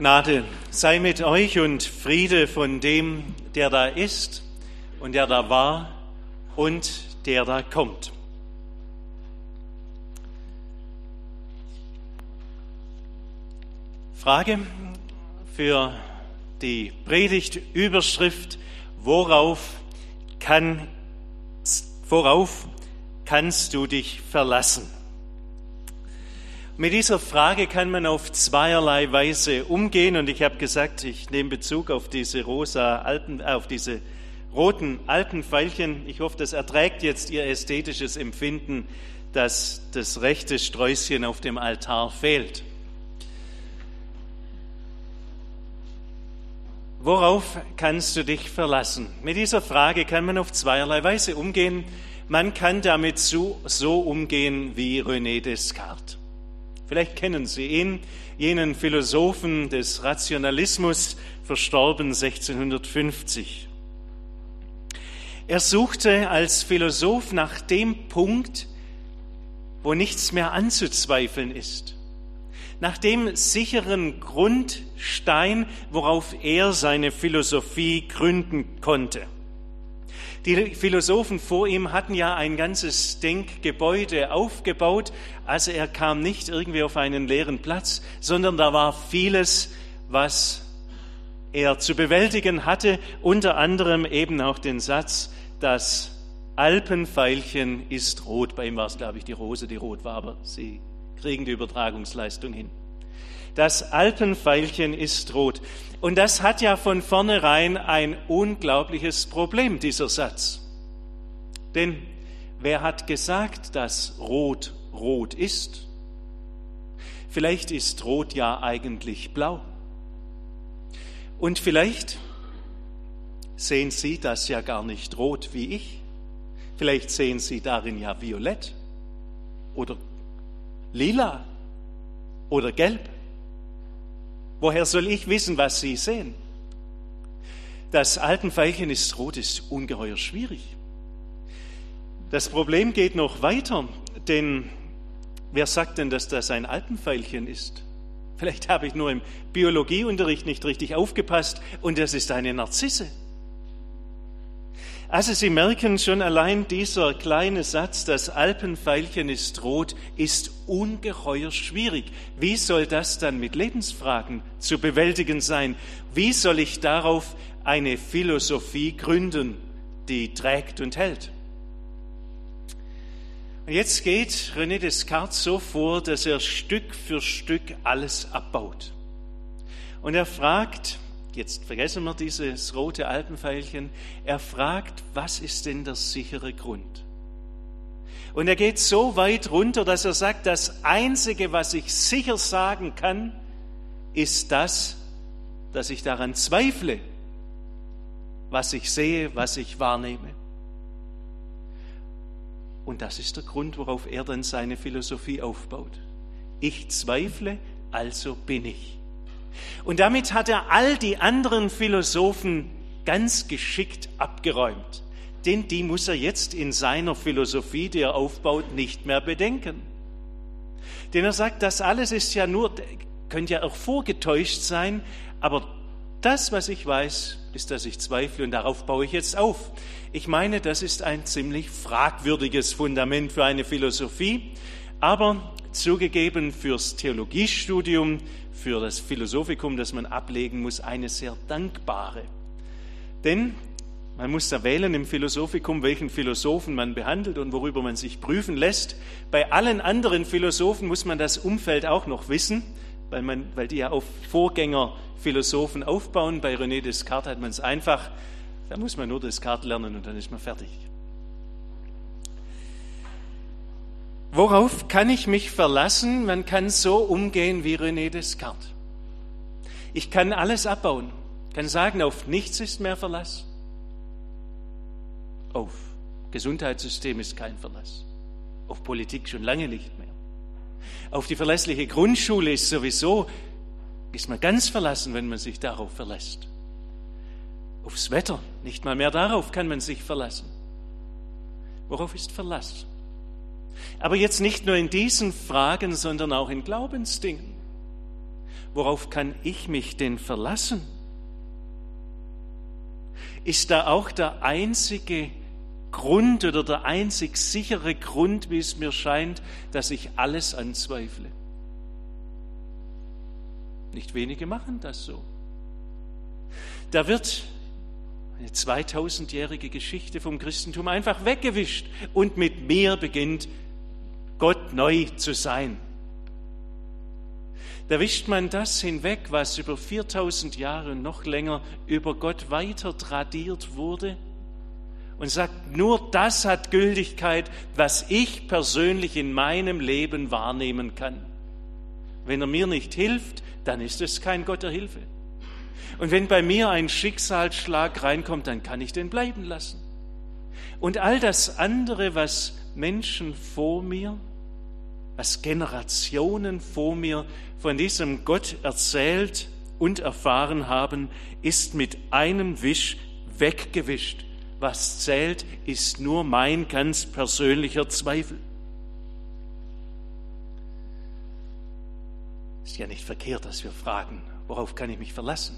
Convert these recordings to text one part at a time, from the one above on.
Gnade sei mit euch und Friede von dem, der da ist und der da war und der da kommt. Frage für die Predigtüberschrift, worauf, kann, worauf kannst du dich verlassen? Mit dieser Frage kann man auf zweierlei Weise umgehen und ich habe gesagt, ich nehme Bezug auf diese rosa Alpen, auf diese roten Alpenpfeilchen. Ich hoffe, das erträgt jetzt Ihr ästhetisches Empfinden, dass das rechte Sträußchen auf dem Altar fehlt. Worauf kannst du dich verlassen? Mit dieser Frage kann man auf zweierlei Weise umgehen. Man kann damit so, so umgehen wie René Descartes. Vielleicht kennen Sie ihn, jenen Philosophen des Rationalismus, verstorben 1650. Er suchte als Philosoph nach dem Punkt, wo nichts mehr anzuzweifeln ist, nach dem sicheren Grundstein, worauf er seine Philosophie gründen konnte. Die Philosophen vor ihm hatten ja ein ganzes Denkgebäude aufgebaut. Also er kam nicht irgendwie auf einen leeren Platz, sondern da war vieles, was er zu bewältigen hatte. Unter anderem eben auch den Satz, das Alpenpfeilchen ist rot. Bei ihm war es, glaube ich, die Rose, die rot war, aber sie kriegen die Übertragungsleistung hin. Das Alpenpfeilchen ist rot. Und das hat ja von vornherein ein unglaubliches Problem, dieser Satz. Denn wer hat gesagt, dass Rot rot ist? Vielleicht ist Rot ja eigentlich blau. Und vielleicht sehen Sie das ja gar nicht rot wie ich. Vielleicht sehen Sie darin ja violett oder lila oder gelb. Woher soll ich wissen, was Sie sehen? Das Alpenveilchen ist rot, ist ungeheuer schwierig. Das Problem geht noch weiter, denn wer sagt denn, dass das ein Alpenveilchen ist? Vielleicht habe ich nur im Biologieunterricht nicht richtig aufgepasst und das ist eine Narzisse. Also Sie merken schon allein dieser kleine Satz, das Alpenpfeilchen ist rot, ist ungeheuer schwierig. Wie soll das dann mit Lebensfragen zu bewältigen sein? Wie soll ich darauf eine Philosophie gründen, die trägt und hält? Jetzt geht René Descartes so vor, dass er Stück für Stück alles abbaut. Und er fragt, Jetzt vergessen wir dieses rote Alpenpfeilchen. Er fragt, was ist denn der sichere Grund? Und er geht so weit runter, dass er sagt, das Einzige, was ich sicher sagen kann, ist das, dass ich daran zweifle, was ich sehe, was ich wahrnehme. Und das ist der Grund, worauf er dann seine Philosophie aufbaut. Ich zweifle, also bin ich. Und damit hat er all die anderen Philosophen ganz geschickt abgeräumt. Denn die muss er jetzt in seiner Philosophie, die er aufbaut, nicht mehr bedenken. Denn er sagt, das alles ist ja nur, könnte ja auch vorgetäuscht sein, aber das, was ich weiß, ist, dass ich zweifle und darauf baue ich jetzt auf. Ich meine, das ist ein ziemlich fragwürdiges Fundament für eine Philosophie, aber zugegeben fürs Theologiestudium für das Philosophikum, das man ablegen muss, eine sehr dankbare. Denn man muss da wählen im Philosophikum, welchen Philosophen man behandelt und worüber man sich prüfen lässt. Bei allen anderen Philosophen muss man das Umfeld auch noch wissen, weil, man, weil die ja auf Vorgängerphilosophen aufbauen. Bei René Descartes hat man es einfach, da muss man nur Descartes lernen und dann ist man fertig. Worauf kann ich mich verlassen? Man kann so umgehen wie René Descartes. Ich kann alles abbauen, kann sagen, auf nichts ist mehr Verlass. Auf Gesundheitssystem ist kein Verlass. Auf Politik schon lange nicht mehr. Auf die verlässliche Grundschule ist sowieso, ist man ganz verlassen, wenn man sich darauf verlässt. Aufs Wetter, nicht mal mehr darauf kann man sich verlassen. Worauf ist Verlass? Aber jetzt nicht nur in diesen Fragen, sondern auch in Glaubensdingen. worauf kann ich mich denn verlassen? Ist da auch der einzige Grund oder der einzig sichere Grund, wie es mir scheint, dass ich alles anzweifle? Nicht wenige machen das so. Da wird eine 2000-jährige Geschichte vom Christentum einfach weggewischt und mit mir beginnt Gott neu zu sein. Da wischt man das hinweg, was über 4000 Jahre und noch länger über Gott weiter tradiert wurde und sagt, nur das hat Gültigkeit, was ich persönlich in meinem Leben wahrnehmen kann. Wenn er mir nicht hilft, dann ist es kein Gott der Hilfe. Und wenn bei mir ein Schicksalsschlag reinkommt, dann kann ich den bleiben lassen. Und all das andere, was Menschen vor mir was Generationen vor mir von diesem Gott erzählt und erfahren haben, ist mit einem Wisch weggewischt. Was zählt, ist nur mein ganz persönlicher Zweifel. Ist ja nicht verkehrt, dass wir fragen, worauf kann ich mich verlassen?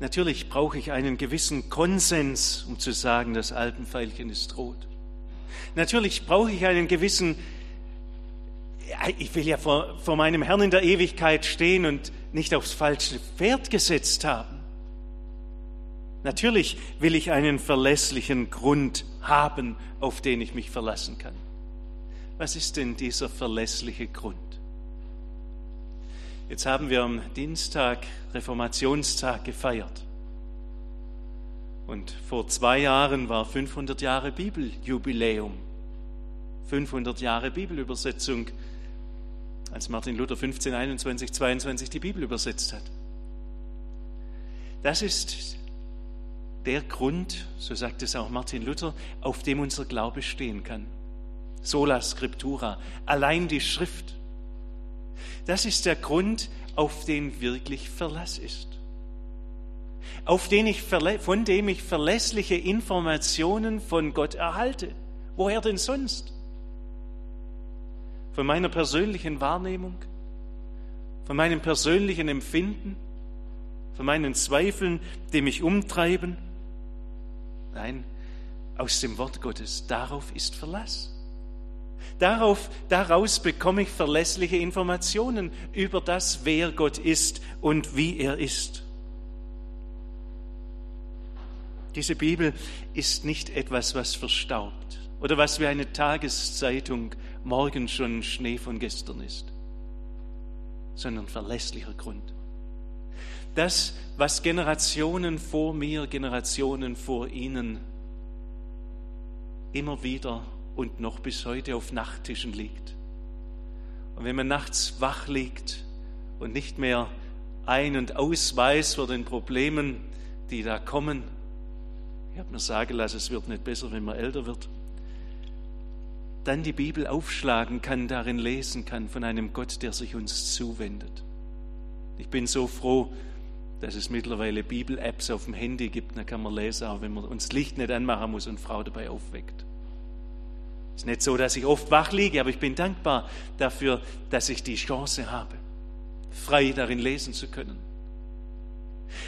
Natürlich brauche ich einen gewissen Konsens, um zu sagen, das Alpenpfeilchen ist rot. Natürlich brauche ich einen gewissen, ich will ja vor, vor meinem Herrn in der Ewigkeit stehen und nicht aufs falsche Pferd gesetzt haben. Natürlich will ich einen verlässlichen Grund haben, auf den ich mich verlassen kann. Was ist denn dieser verlässliche Grund? Jetzt haben wir am Dienstag Reformationstag gefeiert. Und vor zwei Jahren war 500 Jahre Bibeljubiläum. 500 Jahre Bibelübersetzung, als Martin Luther 15, 21, 22 die Bibel übersetzt hat. Das ist der Grund, so sagt es auch Martin Luther, auf dem unser Glaube stehen kann. Sola Scriptura, allein die Schrift. Das ist der Grund, auf den wirklich Verlass ist auf den ich, von dem ich verlässliche Informationen von Gott erhalte. Woher denn sonst? Von meiner persönlichen Wahrnehmung, von meinem persönlichen Empfinden, von meinen Zweifeln, die mich umtreiben? Nein, aus dem Wort Gottes. Darauf ist Verlass. Darauf, daraus bekomme ich verlässliche Informationen über das, wer Gott ist und wie er ist. Diese Bibel ist nicht etwas, was verstaubt oder was wie eine Tageszeitung morgen schon Schnee von gestern ist, sondern verlässlicher Grund. Das, was Generationen vor mir, Generationen vor Ihnen immer wieder und noch bis heute auf Nachttischen liegt. Und wenn man nachts wach liegt und nicht mehr ein- und ausweist vor den Problemen, die da kommen, ich habe mir sagen lassen, es wird nicht besser, wenn man älter wird. Dann die Bibel aufschlagen kann, darin lesen kann von einem Gott, der sich uns zuwendet. Ich bin so froh, dass es mittlerweile Bibel-Apps auf dem Handy gibt. Da kann man lesen, auch wenn man uns Licht nicht anmachen muss und Frau dabei aufweckt. Es ist nicht so, dass ich oft wach liege, aber ich bin dankbar dafür, dass ich die Chance habe, frei darin lesen zu können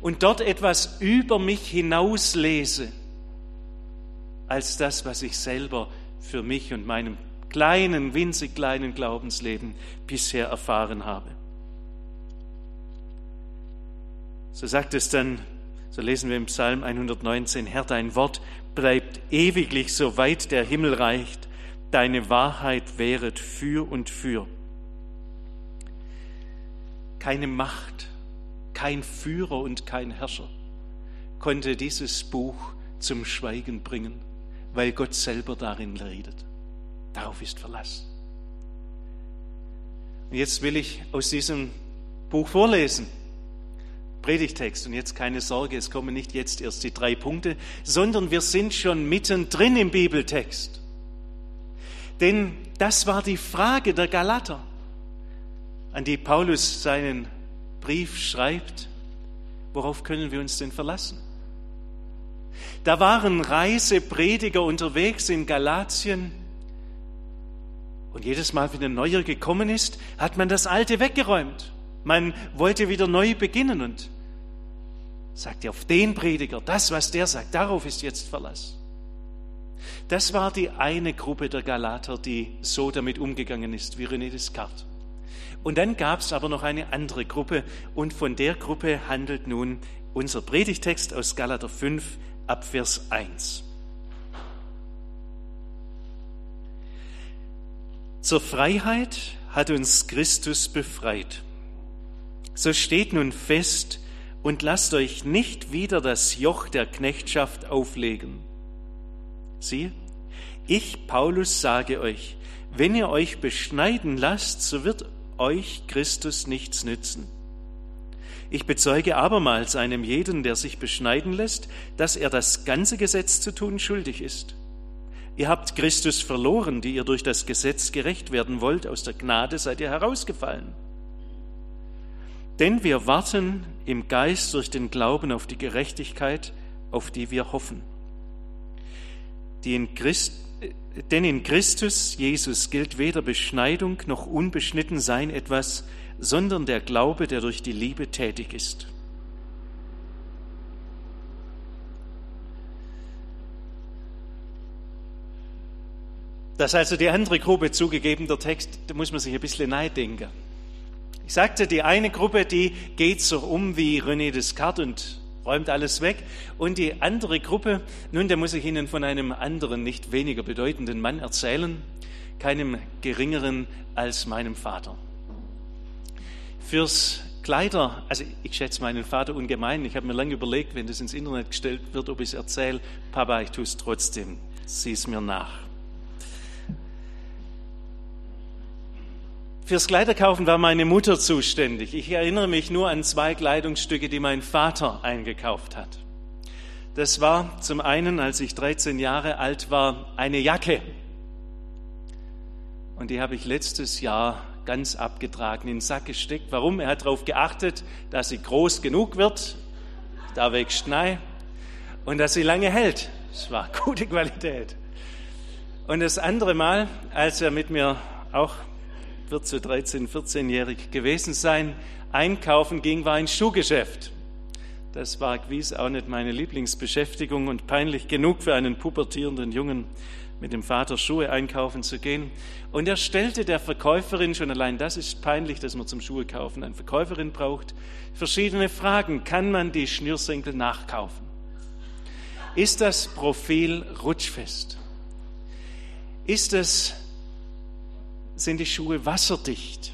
und dort etwas über mich hinaus lese, als das, was ich selber für mich und meinem kleinen, winzig kleinen Glaubensleben bisher erfahren habe. So sagt es dann, so lesen wir im Psalm 119, Herr, dein Wort bleibt ewiglich, so weit der Himmel reicht, deine Wahrheit wäret für und für. Keine Macht, kein Führer und kein Herrscher konnte dieses Buch zum Schweigen bringen, weil Gott selber darin redet. Darauf ist Verlass. Und jetzt will ich aus diesem Buch vorlesen. Predigtext. Und jetzt keine Sorge, es kommen nicht jetzt erst die drei Punkte, sondern wir sind schon mittendrin im Bibeltext. Denn das war die Frage der Galater, an die Paulus seinen Brief schreibt, worauf können wir uns denn verlassen? Da waren Reiseprediger unterwegs in Galatien Und jedes Mal, wenn ein neuer gekommen ist, hat man das Alte weggeräumt. Man wollte wieder neu beginnen und sagte auf den Prediger, das, was der sagt, darauf ist jetzt Verlass. Das war die eine Gruppe der Galater, die so damit umgegangen ist, wie René Descartes. Und dann gab es aber noch eine andere Gruppe und von der Gruppe handelt nun unser Predigtext aus Galater 5 ab Vers 1. Zur Freiheit hat uns Christus befreit. So steht nun fest und lasst euch nicht wieder das Joch der Knechtschaft auflegen. Siehe, ich, Paulus, sage euch, wenn ihr euch beschneiden lasst, so wird euch Christus nichts nützen. Ich bezeuge abermals einem jeden, der sich beschneiden lässt, dass er das ganze Gesetz zu tun schuldig ist. Ihr habt Christus verloren, die ihr durch das Gesetz gerecht werden wollt, aus der Gnade seid ihr herausgefallen. Denn wir warten im Geist durch den Glauben auf die Gerechtigkeit, auf die wir hoffen. Die in Christ, denn in Christus Jesus gilt weder Beschneidung noch Unbeschnittensein etwas, sondern der Glaube, der durch die Liebe tätig ist. Das ist also die andere Gruppe zugegeben, der Text, da muss man sich ein bisschen neidenken. Ich sagte, die eine Gruppe, die geht so um wie René Descartes und räumt alles weg. Und die andere Gruppe, nun, da muss ich Ihnen von einem anderen, nicht weniger bedeutenden Mann erzählen, keinem geringeren als meinem Vater. Fürs Kleider, also ich schätze meinen Vater ungemein. Ich habe mir lange überlegt, wenn das ins Internet gestellt wird, ob ich es erzähle. Papa, ich tue es trotzdem. Sieh es mir nach. Fürs Kleiderkaufen war meine Mutter zuständig. Ich erinnere mich nur an zwei Kleidungsstücke, die mein Vater eingekauft hat. Das war zum einen, als ich 13 Jahre alt war, eine Jacke. Und die habe ich letztes Jahr ganz abgetragen in den Sack gesteckt. Warum? Er hat darauf geachtet, dass sie groß genug wird, da wächst Schnee, und dass sie lange hält. Das war gute Qualität. Und das andere Mal, als er mit mir auch wird so 13, 14-jährig gewesen sein, einkaufen ging, war ein Schuhgeschäft. Das war gewiss auch nicht meine Lieblingsbeschäftigung und peinlich genug für einen pubertierenden Jungen, mit dem Vater Schuhe einkaufen zu gehen. Und er stellte der Verkäuferin, schon allein das ist peinlich, dass man zum Schuhe kaufen eine Verkäuferin braucht, verschiedene Fragen. Kann man die Schnürsenkel nachkaufen? Ist das Profil rutschfest? Ist es sind die Schuhe wasserdicht?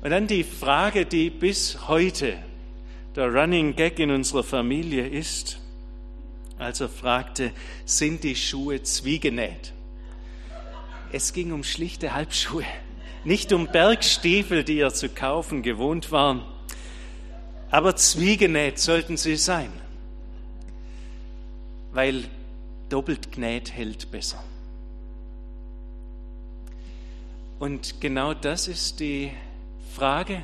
Und dann die Frage, die bis heute der Running Gag in unserer Familie ist, als er fragte, sind die Schuhe zwiegenäht? Es ging um schlichte Halbschuhe, nicht um Bergstiefel, die er zu kaufen gewohnt war, aber zwiegenäht sollten sie sein, weil doppelt genäht hält besser. Und genau das ist die Frage,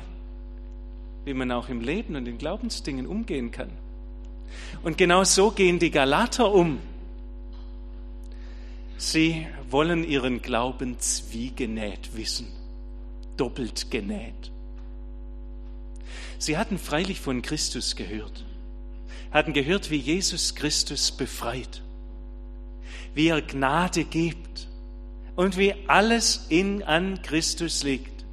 wie man auch im Leben und in Glaubensdingen umgehen kann. Und genau so gehen die Galater um. Sie wollen ihren Glauben zwiegenäht wissen, doppelt genäht. Sie hatten freilich von Christus gehört, hatten gehört, wie Jesus Christus befreit, wie er Gnade gibt, und wie alles in an Christus liegt.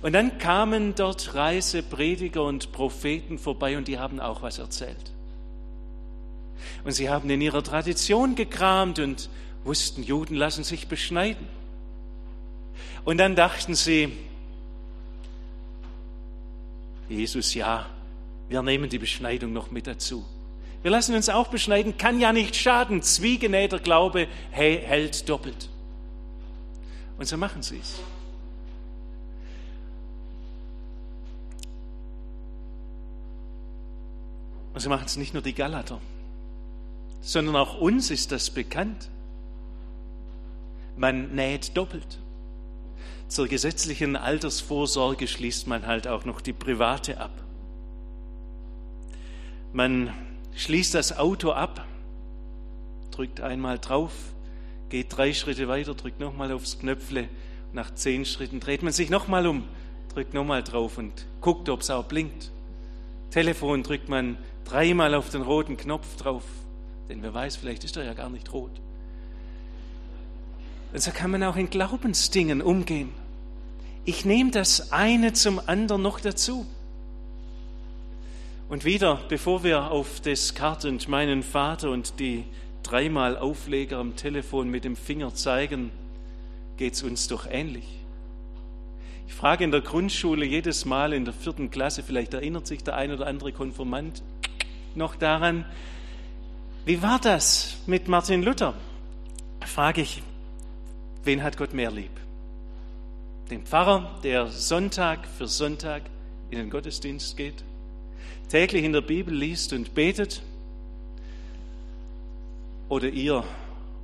Und dann kamen dort Reiseprediger und Propheten vorbei und die haben auch was erzählt. Und sie haben in ihrer Tradition gekramt und wussten, Juden lassen sich beschneiden. Und dann dachten sie, Jesus, ja, wir nehmen die Beschneidung noch mit dazu. Wir lassen uns auch beschneiden, kann ja nicht schaden. Zwiegenähter Glaube hält doppelt. Und so machen sie es. Und so machen es nicht nur die Galater, sondern auch uns ist das bekannt. Man näht doppelt. Zur gesetzlichen Altersvorsorge schließt man halt auch noch die private ab. Man schließt das Auto ab, drückt einmal drauf, geht drei Schritte weiter, drückt nochmal aufs Knöpfle. Nach zehn Schritten dreht man sich nochmal um, drückt nochmal drauf und guckt, ob es auch blinkt. Telefon drückt man dreimal auf den roten Knopf drauf, denn wer weiß, vielleicht ist er ja gar nicht rot. Und so kann man auch in Glaubensdingen umgehen. Ich nehme das eine zum anderen noch dazu. Und wieder, bevor wir auf das Kart und meinen Vater und die dreimal Aufleger am Telefon mit dem Finger zeigen, geht es uns doch ähnlich. Ich frage in der Grundschule jedes Mal in der vierten Klasse, vielleicht erinnert sich der ein oder andere Konformant noch daran, wie war das mit Martin Luther? Frage ich, wen hat Gott mehr lieb? Den Pfarrer, der Sonntag für Sonntag in den Gottesdienst geht, täglich in der Bibel liest und betet? Oder ihr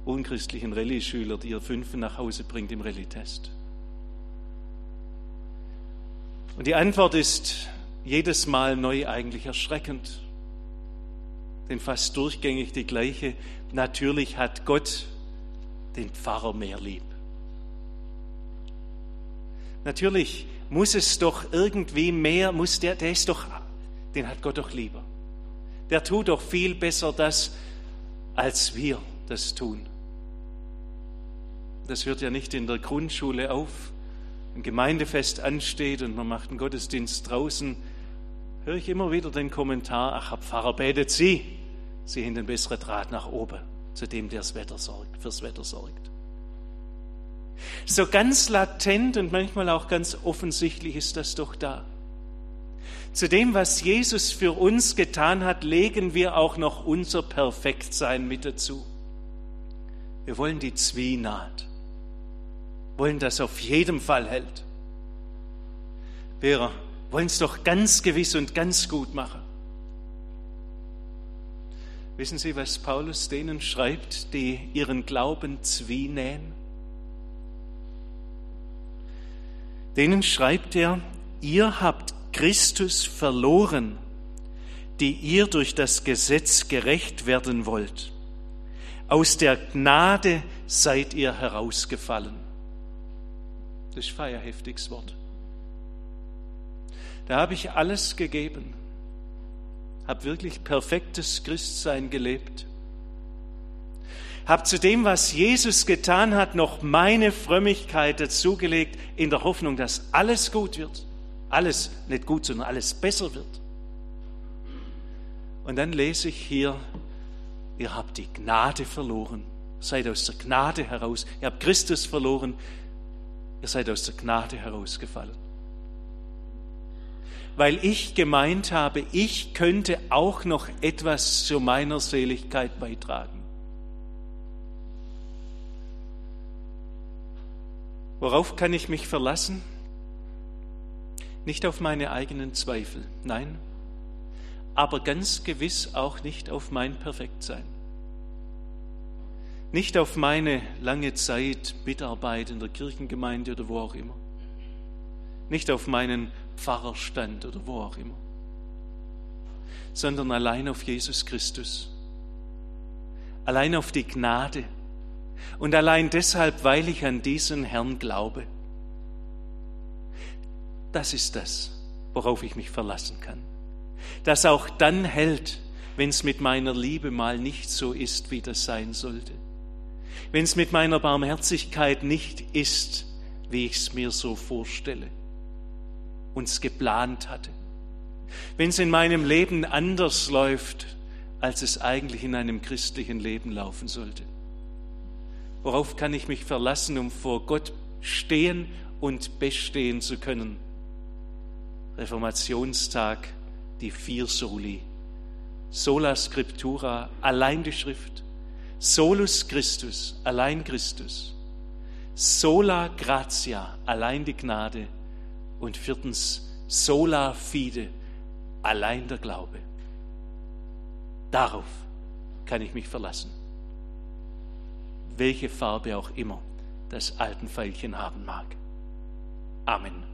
unchristlichen Rallye-Schüler, die ihr Fünfen nach Hause bringt im Rallye-Test? Und die Antwort ist jedes Mal neu eigentlich erschreckend, denn fast durchgängig die gleiche. Natürlich hat Gott den Pfarrer mehr lieb. Natürlich muss es doch irgendwie mehr, muss der, der ist doch, den hat Gott doch lieber. Der tut doch viel besser das, als wir das tun. Das hört ja nicht in der Grundschule auf, ein Gemeindefest ansteht und man macht einen Gottesdienst draußen, höre ich immer wieder den Kommentar, ach, Herr Pfarrer, betet Sie, Sie haben den besseren Draht nach oben, zu dem, der das Wetter sorgt, fürs Wetter sorgt. So ganz latent und manchmal auch ganz offensichtlich ist das doch da. Zu dem, was Jesus für uns getan hat, legen wir auch noch unser Perfektsein mit dazu. Wir wollen die Zwienaht wollen das auf jeden Fall hält. Wir wollen es doch ganz gewiss und ganz gut machen. Wissen Sie, was Paulus denen schreibt, die ihren Glauben zwienähen? Denen schreibt er, ihr habt Christus verloren, die ihr durch das Gesetz gerecht werden wollt. Aus der Gnade seid ihr herausgefallen. Das ist feierheftiges Wort. Da habe ich alles gegeben, habe wirklich perfektes Christsein gelebt, habe zu dem, was Jesus getan hat, noch meine Frömmigkeit dazugelegt, in der Hoffnung, dass alles gut wird. Alles nicht gut, sondern alles besser wird. Und dann lese ich hier, ihr habt die Gnade verloren, seid aus der Gnade heraus, ihr habt Christus verloren, Ihr seid aus der Gnade herausgefallen. Weil ich gemeint habe, ich könnte auch noch etwas zu meiner Seligkeit beitragen. Worauf kann ich mich verlassen? Nicht auf meine eigenen Zweifel, nein, aber ganz gewiss auch nicht auf mein Perfektsein. Nicht auf meine lange Zeit Mitarbeit in der Kirchengemeinde oder wo auch immer, nicht auf meinen Pfarrerstand oder wo auch immer, sondern allein auf Jesus Christus, allein auf die Gnade. Und allein deshalb, weil ich an diesen Herrn glaube. Das ist das, worauf ich mich verlassen kann. Das auch dann hält, wenn es mit meiner Liebe mal nicht so ist, wie das sein sollte wenn es mit meiner Barmherzigkeit nicht ist, wie ich es mir so vorstelle und es geplant hatte. Wenn es in meinem Leben anders läuft, als es eigentlich in einem christlichen Leben laufen sollte. Worauf kann ich mich verlassen, um vor Gott stehen und bestehen zu können? Reformationstag, die vier Soli. Sola Scriptura, allein die Schrift. Solus Christus, allein Christus. Sola gratia, allein die Gnade. Und viertens, sola fide, allein der Glaube. Darauf kann ich mich verlassen. Welche Farbe auch immer das Altenpfeilchen haben mag. Amen.